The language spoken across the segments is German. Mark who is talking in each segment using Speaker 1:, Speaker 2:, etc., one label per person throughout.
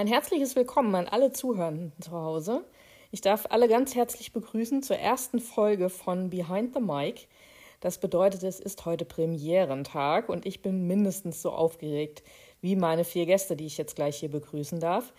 Speaker 1: Ein herzliches Willkommen an alle Zuhörenden zu Hause. Ich darf alle ganz herzlich begrüßen zur ersten Folge von Behind the Mic. Das bedeutet, es ist heute Premierentag und ich bin mindestens so aufgeregt wie meine vier Gäste, die ich jetzt gleich hier begrüßen darf.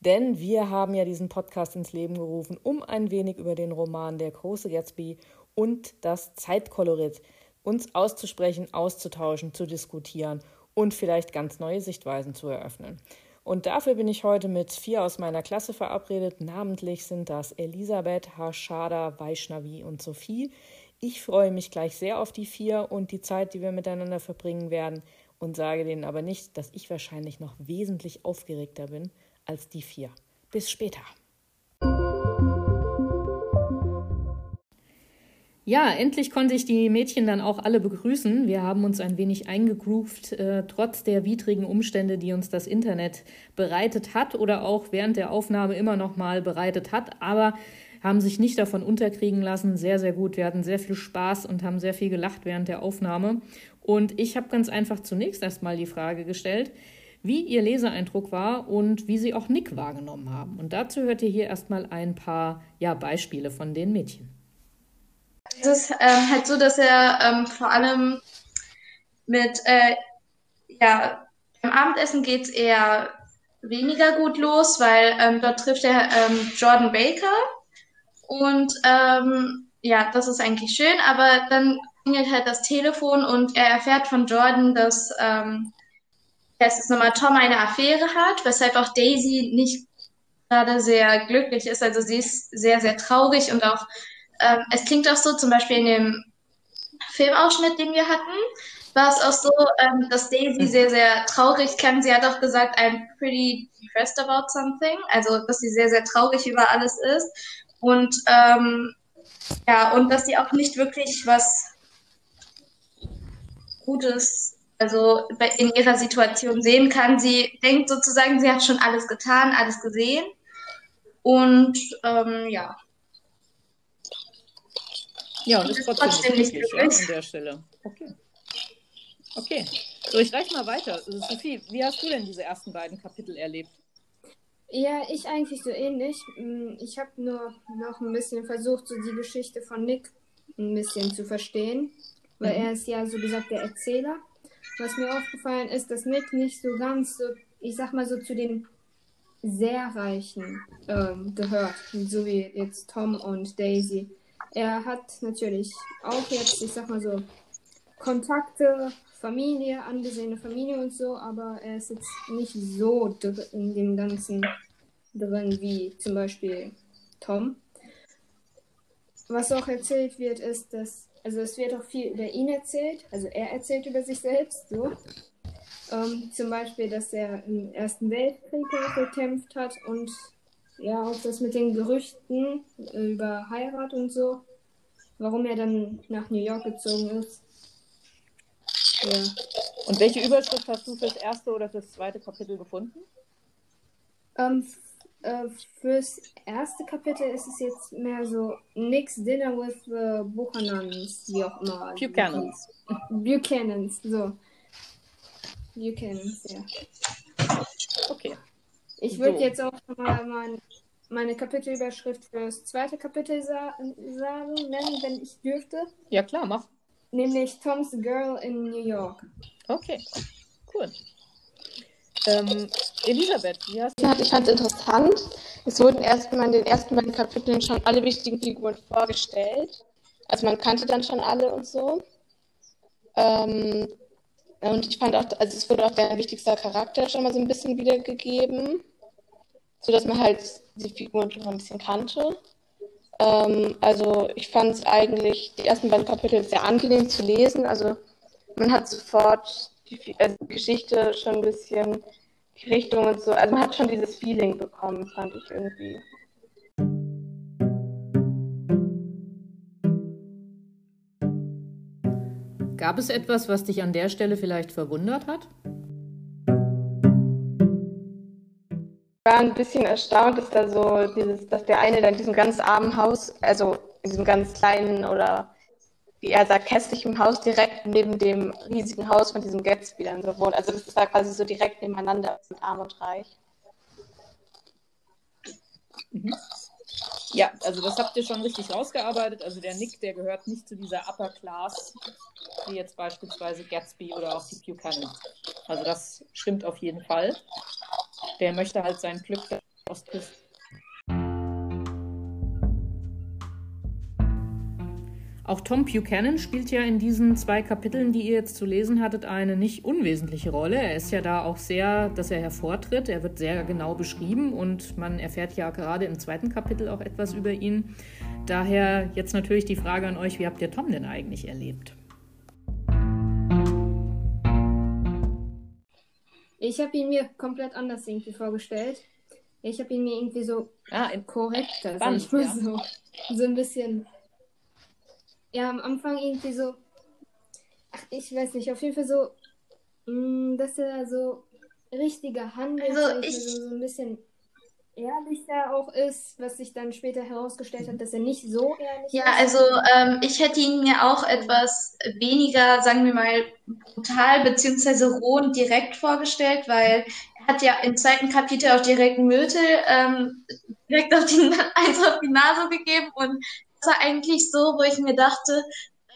Speaker 1: Denn wir haben ja diesen Podcast ins Leben gerufen, um ein wenig über den Roman Der große Gatsby und das Zeitkolorit uns auszusprechen, auszutauschen, zu diskutieren und vielleicht ganz neue Sichtweisen zu eröffnen. Und dafür bin ich heute mit vier aus meiner Klasse verabredet. Namentlich sind das Elisabeth, Harshada, Vaishnavi und Sophie. Ich freue mich gleich sehr auf die vier und die Zeit, die wir miteinander verbringen werden und sage denen aber nicht, dass ich wahrscheinlich noch wesentlich aufgeregter bin als die vier. Bis später. Ja, endlich konnte ich die Mädchen dann auch alle begrüßen. Wir haben uns ein wenig eingegroovt, äh, trotz der widrigen Umstände, die uns das Internet bereitet hat oder auch während der Aufnahme immer noch mal bereitet hat, aber haben sich nicht davon unterkriegen lassen. Sehr, sehr gut. Wir hatten sehr viel Spaß und haben sehr viel gelacht während der Aufnahme. Und ich habe ganz einfach zunächst erstmal die Frage gestellt, wie Ihr Leseeindruck war und wie Sie auch Nick wahrgenommen haben. Und dazu hört ihr hier erstmal ein paar ja, Beispiele von den Mädchen.
Speaker 2: Es ist ähm, halt so, dass er ähm, vor allem mit, äh, ja, beim Abendessen geht es eher weniger gut los, weil ähm, dort trifft er ähm, Jordan Baker und ähm, ja, das ist eigentlich schön, aber dann klingelt halt das Telefon und er erfährt von Jordan, dass ähm, dass es nochmal Tom eine Affäre hat, weshalb auch Daisy nicht gerade sehr glücklich ist. Also sie ist sehr, sehr traurig und auch ähm, es klingt auch so, zum Beispiel in dem Filmausschnitt, den wir hatten, war es auch so, ähm, dass Daisy mhm. sehr, sehr traurig kann. Sie hat auch gesagt, I'm pretty depressed about something. Also, dass sie sehr, sehr traurig über alles ist. Und ähm, ja, und dass sie auch nicht wirklich was Gutes, also in ihrer Situation sehen kann. Sie denkt sozusagen, sie hat schon alles getan, alles gesehen. Und ähm, ja.
Speaker 1: Ja, und ist trotzdem, trotzdem nicht glücklich ja, an der Stelle. Okay. Okay. So, ich reiche mal weiter. Sophie, wie hast du denn diese ersten beiden Kapitel erlebt?
Speaker 3: Ja, ich eigentlich so ähnlich. Mm, ich habe nur noch ein bisschen versucht, so die Geschichte von Nick ein bisschen zu verstehen, weil mhm. er ist ja so gesagt der Erzähler. Was mir aufgefallen ist, dass Nick nicht so ganz so, ich sag mal so zu den sehr Reichen ähm, gehört, so wie jetzt Tom und Daisy. Er hat natürlich auch jetzt, ich sag mal so, Kontakte, Familie, angesehene Familie und so, aber er ist jetzt nicht so in dem Ganzen drin wie zum Beispiel Tom. Was auch erzählt wird, ist, dass, also es wird auch viel über ihn erzählt, also er erzählt über sich selbst, so. Ähm, zum Beispiel, dass er im Ersten Weltkrieg gekämpft hat und ja, auch das mit den Gerüchten über Heirat und so, warum er dann nach New York gezogen ist.
Speaker 1: Ja. Und welche Überschrift hast du fürs erste oder fürs zweite Kapitel gefunden?
Speaker 3: Ähm, äh, fürs erste Kapitel ist es jetzt mehr so Nick's Dinner with the Buchanans, wie auch immer.
Speaker 1: Buchanans.
Speaker 3: Buchanans, so. Buchanans, ja.
Speaker 1: Okay.
Speaker 3: Ich würde so. jetzt auch mal mein, meine Kapitelüberschrift für das zweite Kapitel sa sagen, nennen, wenn ich dürfte.
Speaker 1: Ja, klar, mach.
Speaker 3: Nämlich Tom's Girl in New York.
Speaker 1: Okay, cool. Ähm, Elisabeth, wie hast
Speaker 4: du... Ich fand es interessant. Es wurden erstmal in den ersten beiden Kapiteln schon alle wichtigen Figuren vorgestellt. Also man kannte dann schon alle und so. Ähm, und ich fand auch, also es wurde auch der wichtigste Charakter schon mal so ein bisschen wiedergegeben, sodass man halt die Figuren schon ein bisschen kannte. Ähm, also ich fand es eigentlich die ersten beiden Kapitel sehr angenehm zu lesen. Also man hat sofort die, also die Geschichte schon ein bisschen die Richtung und so. Also man hat schon dieses Feeling bekommen, fand ich irgendwie.
Speaker 1: Gab es etwas, was dich an der Stelle vielleicht verwundert hat?
Speaker 4: Ein bisschen erstaunt, dass da so dieses, dass der eine da in diesem ganz armen Haus, also in diesem ganz kleinen oder wie er sagt, hässlichen Haus direkt neben dem riesigen Haus von diesem Gatsby dann so wohnt. Also das ist da quasi so direkt nebeneinander, sind arm und reich.
Speaker 1: Mhm. Ja, also das habt ihr schon richtig rausgearbeitet. Also der Nick, der gehört nicht zu dieser Upper Class, wie jetzt beispielsweise Gatsby oder auch die Buchanan. Also das stimmt auf jeden Fall. Der möchte halt sein Glück Ostküste Auch Tom Buchanan spielt ja in diesen zwei Kapiteln, die ihr jetzt zu lesen hattet, eine nicht unwesentliche Rolle. Er ist ja da auch sehr, dass er hervortritt. Er wird sehr genau beschrieben und man erfährt ja gerade im zweiten Kapitel auch etwas über ihn. Daher jetzt natürlich die Frage an euch, wie habt ihr Tom denn eigentlich erlebt?
Speaker 3: Ich habe ihn mir komplett anders irgendwie vorgestellt. Ich habe ihn mir irgendwie so
Speaker 1: ah,
Speaker 3: korrekter, sag ich mal ja. so. So ein bisschen ja, am Anfang irgendwie so, ach, ich weiß nicht, auf jeden Fall so, mh, mm, dass er so richtiger handelt, also ich, so, so ein bisschen ehrlicher auch ist, was sich dann später herausgestellt hat, dass er nicht so ehrlich
Speaker 2: ja, ist. Ja, also ähm, ich hätte ihn mir auch etwas weniger, sagen wir mal, brutal beziehungsweise roh und direkt vorgestellt, weil er hat ja im zweiten Kapitel auch direkt Myrtle ähm, direkt auf die, eins auf die Nase gegeben und war eigentlich so, wo ich mir dachte,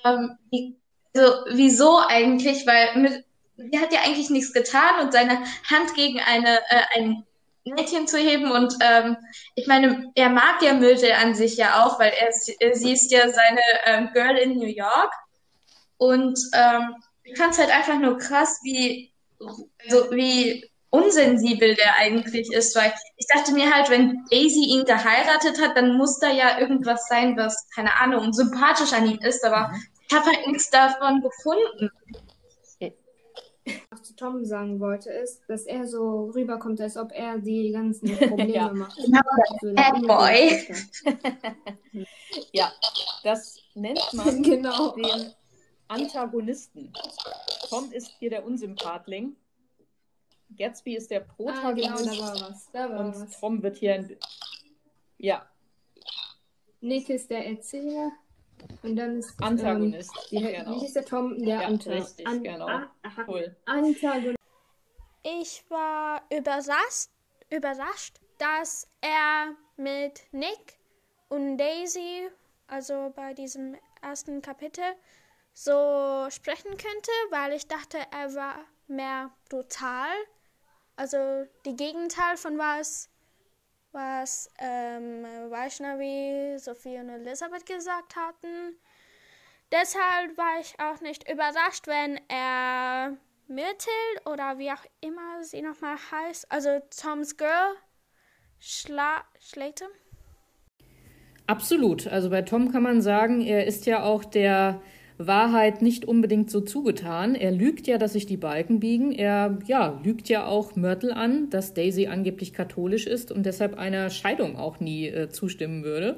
Speaker 2: ähm, wie, also, wieso eigentlich? Weil mit, die hat ja eigentlich nichts getan und seine Hand gegen eine, äh, ein Mädchen zu heben und ähm, ich meine, er mag ja Myrtle an sich ja auch, weil er, sie ist ja seine ähm, Girl in New York und ähm, ich fand es halt einfach nur krass, wie, also wie unsensibel der eigentlich ist, weil ich dachte mir halt, wenn Daisy ihn geheiratet hat, dann muss da ja irgendwas sein, was, keine Ahnung, sympathisch an ihm ist, aber mhm. ich habe halt nichts davon gefunden.
Speaker 3: Was zu Tom sagen wollte, ist, dass er so rüberkommt, als ob er die ganzen Probleme ja. macht.
Speaker 2: Genau, Bad Boy.
Speaker 1: ja, das nennt man genau. den Antagonisten. Tom ist hier der Unsympathling Gatsby ist der Protagonist. Ah, genau, da war was. Da war und was. Tom wird hier ein. Ja.
Speaker 3: Nick ist der Erzähler. Und dann ist.
Speaker 1: Antagonist.
Speaker 3: Ähm, die, genau. Wie ist der Tom? Der
Speaker 1: ja, Antagonist. Richtig, An genau. Ah, cool.
Speaker 3: Antagonist.
Speaker 5: Ich war überrascht, überrascht, dass er mit Nick und Daisy, also bei diesem ersten Kapitel, so sprechen könnte, weil ich dachte, er war mehr brutal also die Gegenteil von was, was ähm, Vaishnavi, Sophie und Elisabeth gesagt hatten. Deshalb war ich auch nicht überrascht, wenn er Myrtle oder wie auch immer sie nochmal heißt, also Toms Girl, schla schlägt.
Speaker 1: Absolut. Also bei Tom kann man sagen, er ist ja auch der Wahrheit nicht unbedingt so zugetan. Er lügt ja, dass sich die Balken biegen. Er ja, lügt ja auch Myrtle an, dass Daisy angeblich katholisch ist und deshalb einer Scheidung auch nie äh, zustimmen würde.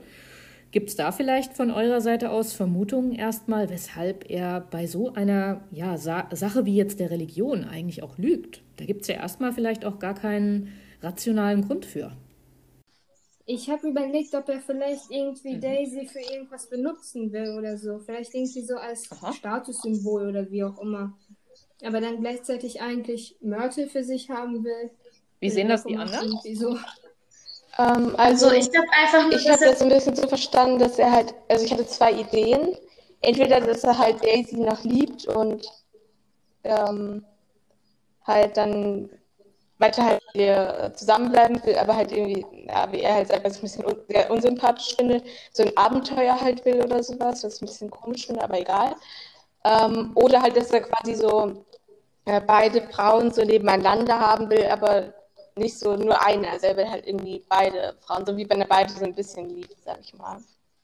Speaker 1: Gibt es da vielleicht von eurer Seite aus Vermutungen erstmal, weshalb er bei so einer ja, Sa Sache wie jetzt der Religion eigentlich auch lügt? Da gibt es ja erstmal vielleicht auch gar keinen rationalen Grund für.
Speaker 3: Ich habe überlegt, ob er vielleicht irgendwie mhm. Daisy für irgendwas benutzen will oder so. Vielleicht irgendwie so als Aha. Statussymbol oder wie auch immer. Aber dann gleichzeitig eigentlich Myrtle für sich haben will.
Speaker 1: Wie sehen das die anderen?
Speaker 3: So.
Speaker 4: Ähm, also, also, ich habe einfach Ich habe das ein bisschen so verstanden, dass er halt, also ich hatte zwei Ideen. Entweder, dass er halt Daisy noch liebt und ähm, halt dann weiter halt äh, zusammenbleiben will, aber halt irgendwie, ja, wie er halt sagt, was ich ein bisschen un sehr unsympathisch finde, so ein Abenteuer halt will oder sowas, was ich ein bisschen komisch finde, aber egal. Ähm, oder halt, dass er quasi so äh, beide Frauen so nebeneinander haben will, aber nicht so nur eine. Also er will halt irgendwie beide Frauen, so wie wenn er beide so ein bisschen liebt, sag ich mal.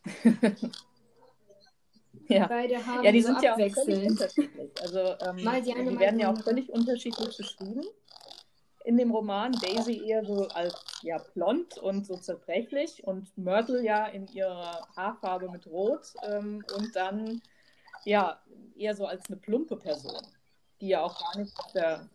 Speaker 1: ja. Beide haben ja, die sind ja auch völlig unterschiedlich. Also ähm, die, die werden ja auch völlig unterschiedlich beschrieben in dem Roman. Daisy eher so als ja blond und so zerbrechlich und Myrtle ja in ihrer Haarfarbe mit Rot ähm, und dann ja eher so als eine plumpe Person, die ja auch gar nicht der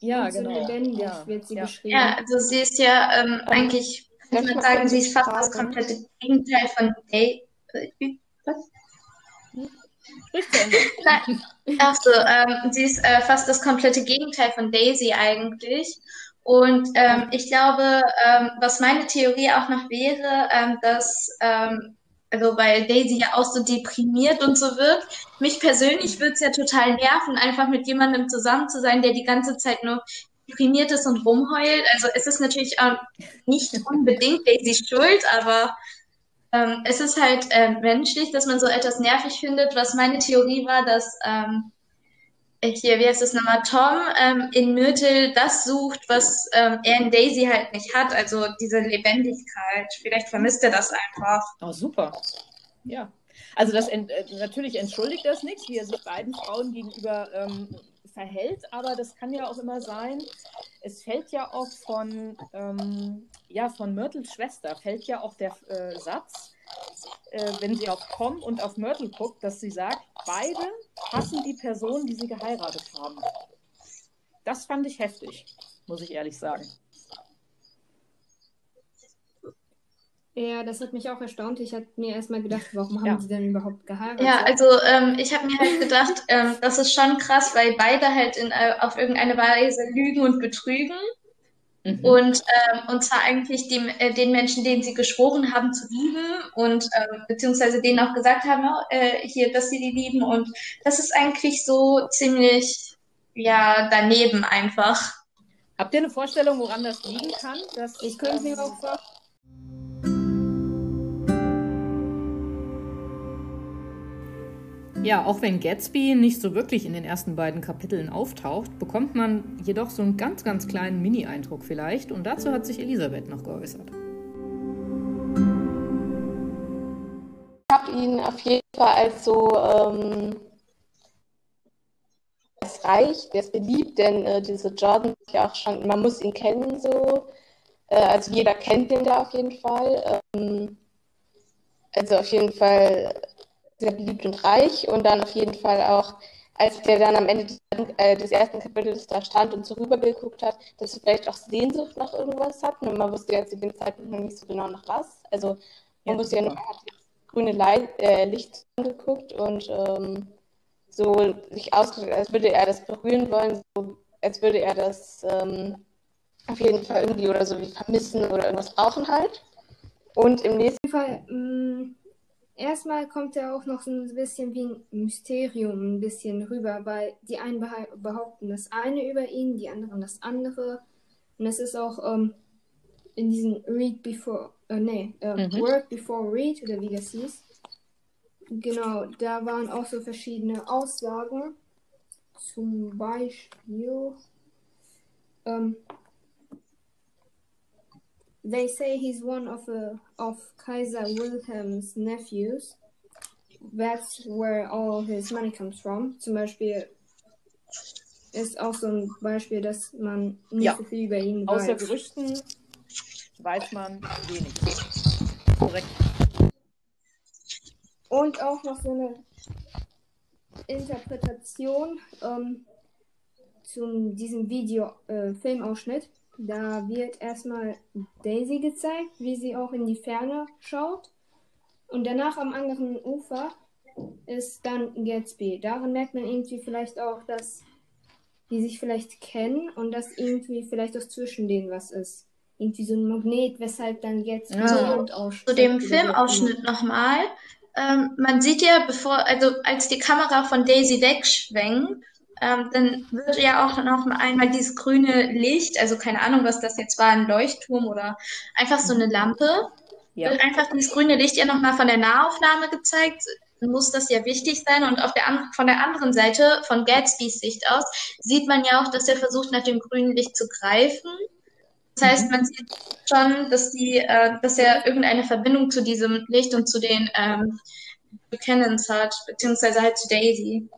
Speaker 3: ja, und so genau. lebendig ja. wird sie
Speaker 2: ja.
Speaker 3: beschrieben.
Speaker 2: Ja, also sie ist ja ähm, eigentlich, kann man sagen, sie ist fast das komplette Gegenteil von Daisy. Was?
Speaker 1: Sprich zu.
Speaker 2: Achso, ähm, sie ist äh, fast das komplette Gegenteil von Daisy eigentlich. Und ähm, ich glaube, ähm, was meine Theorie auch noch wäre, ähm, dass, ähm, also weil Daisy ja auch so deprimiert und so wird, mich persönlich würde es ja total nerven, einfach mit jemandem zusammen zu sein, der die ganze Zeit nur deprimiert ist und rumheult. Also es ist natürlich auch nicht unbedingt Daisy schuld, aber ähm, es ist halt äh, menschlich, dass man so etwas nervig findet. Was meine Theorie war, dass ähm, hier, wie heißt es nochmal, Tom ähm, in Myrtle das sucht, was ähm, er in Daisy halt nicht hat, also diese Lebendigkeit. Vielleicht vermisst er das einfach.
Speaker 1: Oh, super. Ja. Also das ent äh, natürlich entschuldigt das nichts, wie er sich beiden Frauen gegenüber ähm, verhält, aber das kann ja auch immer sein. Es fällt ja auch von, ähm, ja, von Myrtles Schwester, fällt ja auch der äh, Satz, äh, wenn sie auf Tom und auf Myrtle guckt, dass sie sagt, beide hassen die Person, die sie geheiratet haben. Das fand ich heftig, muss ich ehrlich sagen.
Speaker 3: Ja, das hat mich auch erstaunt. Ich hatte mir erstmal gedacht, warum haben ja. sie denn überhaupt geheiratet?
Speaker 2: Ja, also ähm, ich habe mir halt gedacht, ähm, das ist schon krass, weil beide halt in, äh, auf irgendeine Weise lügen und betrügen. Mhm. Und, ähm, und zwar eigentlich dem, äh, den Menschen, denen sie geschworen haben zu lieben und äh, beziehungsweise denen auch gesagt haben, äh, hier, dass sie die lieben. Und das ist eigentlich so ziemlich, ja, daneben einfach.
Speaker 1: Habt ihr eine Vorstellung, woran das liegen kann?
Speaker 3: Dass, ich könnte mir auch vorstellen,
Speaker 1: Ja, auch wenn Gatsby nicht so wirklich in den ersten beiden Kapiteln auftaucht, bekommt man jedoch so einen ganz, ganz kleinen Mini-Eindruck vielleicht und dazu hat sich Elisabeth noch geäußert.
Speaker 4: Ich habe ihn auf jeden Fall als so ähm, als reich, der ist beliebt, denn äh, diese Jordan ist ja auch schon, man muss ihn kennen so, äh, also jeder kennt den da auf jeden Fall. Ähm, also auf jeden Fall sehr beliebt und reich und dann auf jeden Fall auch, als der dann am Ende des, äh, des ersten Kapitels da stand und so rübergeguckt hat, dass er vielleicht auch Sehnsucht nach irgendwas hat. Und man wusste ja zu dem Zeitpunkt noch nicht so genau nach was. Also man ja, wusste ja nur, er hat das grüne Leid, äh, Licht angeguckt und ähm, so sich ausgedrückt, als würde er das berühren wollen, so, als würde er das ähm, auf jeden Fall irgendwie oder so wie vermissen oder irgendwas brauchen halt. Und im nächsten Fall. Mh,
Speaker 3: mm, erstmal kommt er auch noch so ein bisschen wie ein Mysterium ein bisschen rüber, weil die einen behaupten das eine über ihn, die anderen das andere. Und es ist auch ähm, in diesem Read Before, äh, nee, äh, mhm. Work Before Read, oder wie das hieß. Genau, da waren auch so verschiedene Aussagen. Zum Beispiel, ähm, They say he's one of a, of Kaiser Wilhelm's nephews. That's where all his money comes from. Zum Beispiel ist auch so ein Beispiel, dass man nicht ja. so viel über ihn
Speaker 1: weiß. Außer Gerüchten weiß man wenig. Korrekt.
Speaker 3: Und auch noch so eine Interpretation ähm, zu diesem Video, äh, Filmausschnitt. Da wird erstmal Daisy gezeigt, wie sie auch in die Ferne schaut. Und danach am anderen Ufer ist dann Gatsby. Daran merkt man irgendwie vielleicht auch, dass die sich vielleicht kennen und dass irgendwie vielleicht auch zwischen denen was ist. Irgendwie so ein Magnet, weshalb dann Gatsby ja.
Speaker 2: Zu dem Filmausschnitt nochmal. Ähm, man sieht ja, bevor, also als die Kamera von Daisy wegschwenkt, ähm, dann wird ja auch noch einmal dieses grüne Licht, also keine Ahnung, was das jetzt war, ein Leuchtturm oder einfach so eine Lampe, ja. wird einfach dieses grüne Licht ja nochmal von der Nahaufnahme gezeigt. Muss das ja wichtig sein. Und auf der von der anderen Seite, von Gatsbys Sicht aus, sieht man ja auch, dass er versucht, nach dem grünen Licht zu greifen. Das heißt, mhm. man sieht schon, dass die, äh, dass er irgendeine Verbindung zu diesem Licht und zu den ähm, Buchanans hat, beziehungsweise halt zu Daisy.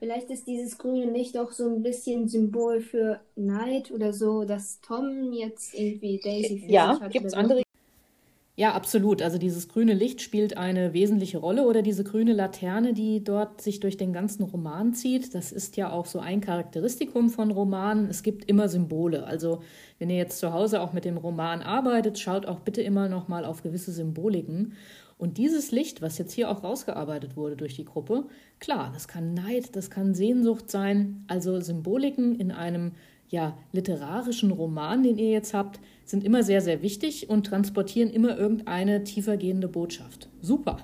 Speaker 3: Vielleicht ist dieses grüne Licht auch so ein bisschen Symbol für Neid oder so, dass Tom jetzt irgendwie Daisy
Speaker 1: für ja, sich hat. Gibt es andere? Ja, absolut. Also dieses grüne Licht spielt eine wesentliche Rolle oder diese grüne Laterne, die dort sich durch den ganzen Roman zieht. Das ist ja auch so ein Charakteristikum von Romanen. Es gibt immer Symbole. Also wenn ihr jetzt zu Hause auch mit dem Roman arbeitet, schaut auch bitte immer noch mal auf gewisse Symboliken. Und dieses Licht, was jetzt hier auch rausgearbeitet wurde durch die Gruppe, klar, das kann Neid, das kann Sehnsucht sein, also Symboliken in einem ja, literarischen Roman, den ihr jetzt habt, sind immer sehr, sehr wichtig und transportieren immer irgendeine tiefergehende Botschaft. Super.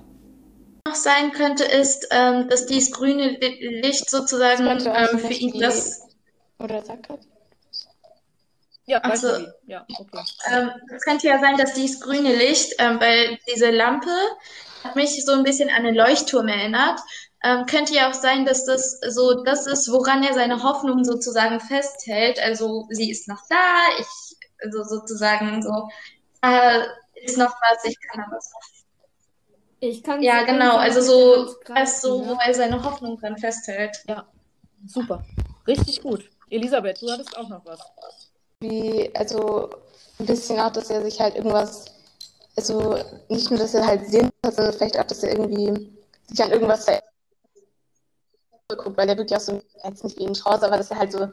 Speaker 2: Noch sein könnte, ist, ähm, dass dieses grüne Licht sozusagen ähm, für ihn das.
Speaker 4: Oder Sackert?
Speaker 2: Ja, also, ja, okay. Ähm, es könnte ja sein, dass dieses grüne Licht, ähm, weil diese Lampe hat mich so ein bisschen an einen Leuchtturm erinnert. Ähm, könnte ja auch sein, dass das so das ist, woran er seine Hoffnung sozusagen festhält. Also sie ist noch da, ich, also sozusagen so, äh, ist noch was, ich kann da was
Speaker 3: Ich kann
Speaker 2: Ja, genau, also so, als so, wo er seine Hoffnung dran festhält.
Speaker 1: Ja, super. Richtig gut. Elisabeth, du hattest auch noch was
Speaker 4: wie, also ein bisschen auch, dass er sich halt irgendwas, also nicht nur, dass er halt sehen hat, sondern vielleicht auch, dass er irgendwie sich an irgendwas guckt, weil er wirklich auch so, jetzt nicht wie ein Strauß, aber dass er halt so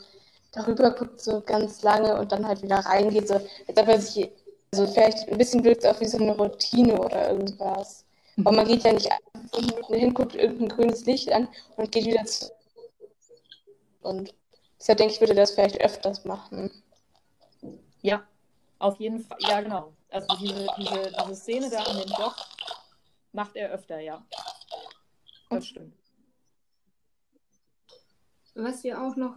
Speaker 4: darüber guckt, so ganz lange und dann halt wieder reingeht, so, als ob er sich, also vielleicht ein bisschen wirkt es auch wie so eine Routine oder irgendwas. Aber man geht ja nicht fünf Minuten hin, guckt irgendein grünes Licht an und geht wieder zu. Und deshalb denke ich, würde das vielleicht öfters machen.
Speaker 1: Ja, auf jeden Fall. Ja, genau. Also diese, diese, diese Szene da an dem Dock macht er öfter, ja. Das stimmt.
Speaker 3: Was wir auch noch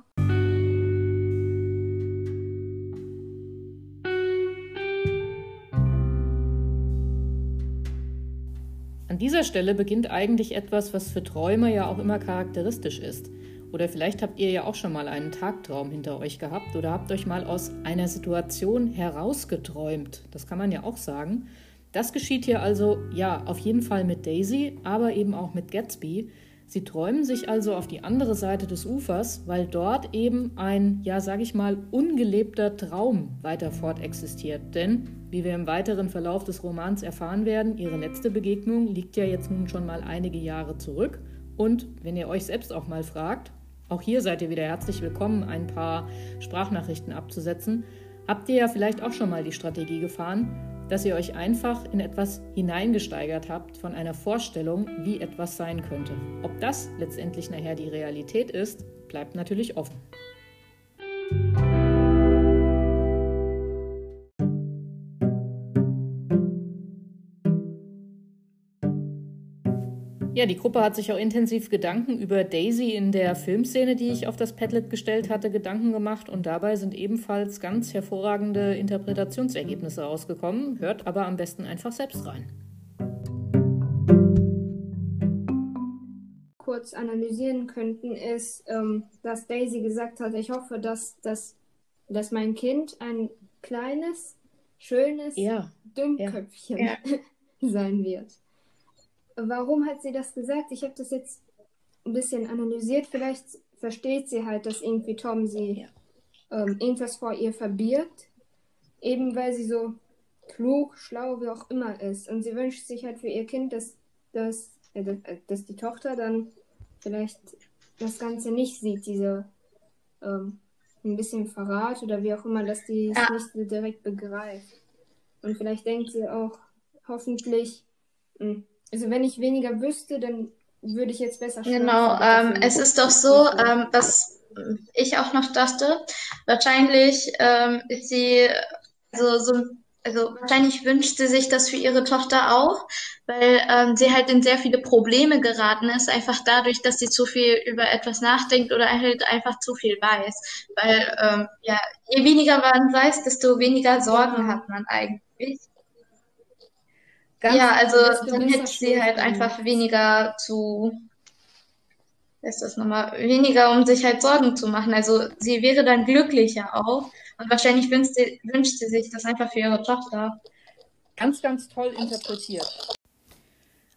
Speaker 1: An dieser Stelle beginnt eigentlich etwas, was für Träume ja auch immer charakteristisch ist. Oder vielleicht habt ihr ja auch schon mal einen Tagtraum hinter euch gehabt oder habt euch mal aus einer Situation herausgeträumt. Das kann man ja auch sagen. Das geschieht hier also, ja, auf jeden Fall mit Daisy, aber eben auch mit Gatsby. Sie träumen sich also auf die andere Seite des Ufers, weil dort eben ein, ja, sag ich mal, ungelebter Traum weiter fortexistiert. Denn, wie wir im weiteren Verlauf des Romans erfahren werden, ihre letzte Begegnung liegt ja jetzt nun schon mal einige Jahre zurück. Und wenn ihr euch selbst auch mal fragt, auch hier seid ihr wieder herzlich willkommen, ein paar Sprachnachrichten abzusetzen. Habt ihr ja vielleicht auch schon mal die Strategie gefahren, dass ihr euch einfach in etwas hineingesteigert habt von einer Vorstellung, wie etwas sein könnte. Ob das letztendlich nachher die Realität ist, bleibt natürlich offen. Ja, die Gruppe hat sich auch intensiv Gedanken über Daisy in der Filmszene, die ich auf das Padlet gestellt hatte, Gedanken gemacht und dabei sind ebenfalls ganz hervorragende Interpretationsergebnisse rausgekommen. Hört aber am besten einfach selbst rein.
Speaker 3: Kurz analysieren könnten, ist, ähm, dass Daisy gesagt hat, ich hoffe, dass, dass, dass mein Kind ein kleines, schönes ja. Dünnköpfchen ja. sein wird. Warum hat sie das gesagt? Ich habe das jetzt ein bisschen analysiert. Vielleicht versteht sie halt, dass irgendwie Tom sie ja. ähm, irgendwas vor ihr verbirgt. Eben weil sie so klug, schlau, wie auch immer ist. Und sie wünscht sich halt für ihr Kind, dass, dass, äh, dass die Tochter dann vielleicht das Ganze nicht sieht, diese ähm, ein bisschen Verrat oder wie auch immer, dass die es ja. nicht so direkt begreift. Und vielleicht denkt sie auch, hoffentlich, mh, hm, also wenn ich weniger wüsste, dann würde ich jetzt besser
Speaker 2: schlafen. Genau, ähm, es ist doch so, ähm, was ich auch noch dachte, wahrscheinlich ähm, ist sie, also so, also wahrscheinlich wünscht sie sich das für ihre Tochter auch, weil ähm, sie halt in sehr viele Probleme geraten ist, einfach dadurch, dass sie zu viel über etwas nachdenkt oder halt einfach zu viel weiß. Weil ähm, ja, je weniger man weiß, desto weniger Sorgen hat man eigentlich. Ganz ja, also dann hätte sie halt einfach weniger zu, ist das nochmal, weniger um sich halt Sorgen zu machen. Also sie wäre dann glücklicher auch und wahrscheinlich wünscht sie, wünscht sie sich das einfach für ihre Tochter.
Speaker 1: Ganz, ganz toll interpretiert.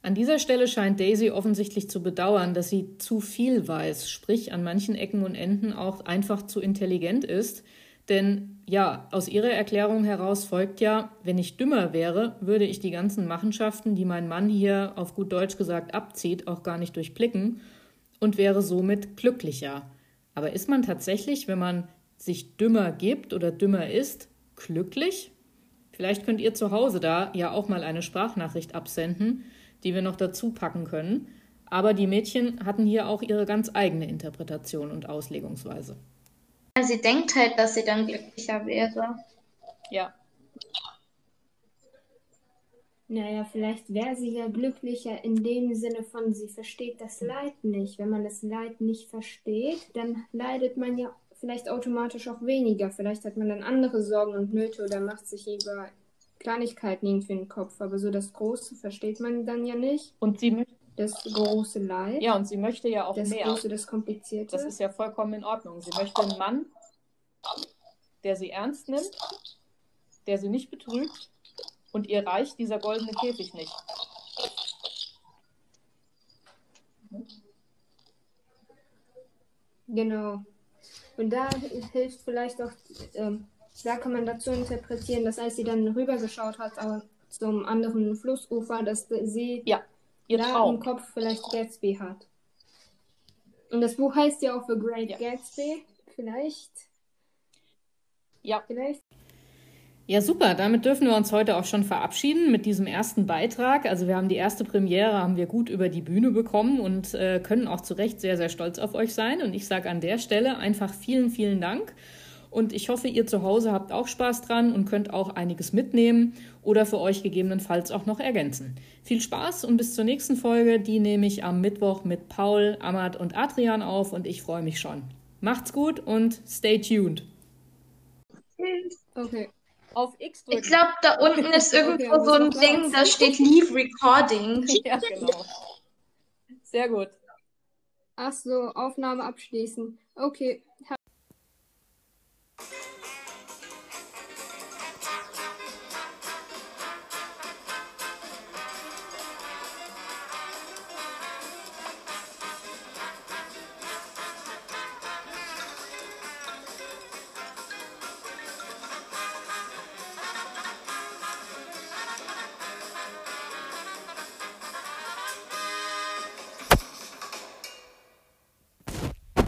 Speaker 1: An dieser Stelle scheint Daisy offensichtlich zu bedauern, dass sie zu viel weiß, sprich an manchen Ecken und Enden auch einfach zu intelligent ist. Denn ja, aus Ihrer Erklärung heraus folgt ja, wenn ich dümmer wäre, würde ich die ganzen Machenschaften, die mein Mann hier auf gut Deutsch gesagt abzieht, auch gar nicht durchblicken und wäre somit glücklicher. Aber ist man tatsächlich, wenn man sich dümmer gibt oder dümmer ist, glücklich? Vielleicht könnt ihr zu Hause da ja auch mal eine Sprachnachricht absenden. die wir noch dazu packen können. Aber die Mädchen hatten hier auch ihre ganz eigene Interpretation und Auslegungsweise.
Speaker 2: Sie denkt halt, dass sie dann glücklicher wäre.
Speaker 1: Ja.
Speaker 3: Naja, vielleicht wäre sie ja glücklicher in dem Sinne von, sie versteht das Leid nicht. Wenn man das Leid nicht versteht, dann leidet man ja vielleicht automatisch auch weniger. Vielleicht hat man dann andere Sorgen und Nöte oder macht sich über Kleinigkeiten irgendwie in den Kopf. Aber so das Große versteht man dann ja nicht.
Speaker 1: Und sie möchte.
Speaker 3: Das große Leid.
Speaker 1: Ja, und sie möchte ja auch
Speaker 3: das
Speaker 1: mehr.
Speaker 3: Große, das Komplizierte.
Speaker 1: Das ist ja vollkommen in Ordnung. Sie möchte einen Mann, der sie ernst nimmt, der sie nicht betrügt und ihr reicht dieser goldene Käfig nicht.
Speaker 3: Genau. Und da hilft vielleicht auch, ähm, da kann man dazu interpretieren, dass als sie dann rübergeschaut hat äh, zum anderen Flussufer, dass sie
Speaker 1: Ja, ihr
Speaker 3: da
Speaker 1: Traum.
Speaker 3: im Kopf vielleicht Gatsby hat. Und das Buch heißt ja auch The Great
Speaker 1: Ja.
Speaker 3: Gatsby. Vielleicht.
Speaker 1: Ja.
Speaker 3: Vielleicht.
Speaker 1: Ja, super. Damit dürfen wir uns heute auch schon verabschieden mit diesem ersten Beitrag. Also wir haben die erste Premiere, haben wir gut über die Bühne bekommen und äh, können auch zu Recht sehr, sehr stolz auf euch sein. Und ich sage an der Stelle einfach vielen, vielen Dank. Und ich hoffe, ihr zu Hause habt auch Spaß dran und könnt auch einiges mitnehmen oder für euch gegebenenfalls auch noch ergänzen. Viel Spaß und bis zur nächsten Folge. Die nehme ich am Mittwoch mit Paul, Amat und Adrian auf und ich freue mich schon. Macht's gut und stay tuned.
Speaker 3: Okay.
Speaker 1: Auf X
Speaker 2: Ich glaube, da unten ist irgendwo
Speaker 3: Okay,
Speaker 2: so ein Ding, da steht Leave Recording.
Speaker 1: Ja, genau. Sehr gut.
Speaker 3: Ach so, Aufnahme abschließen. Okay.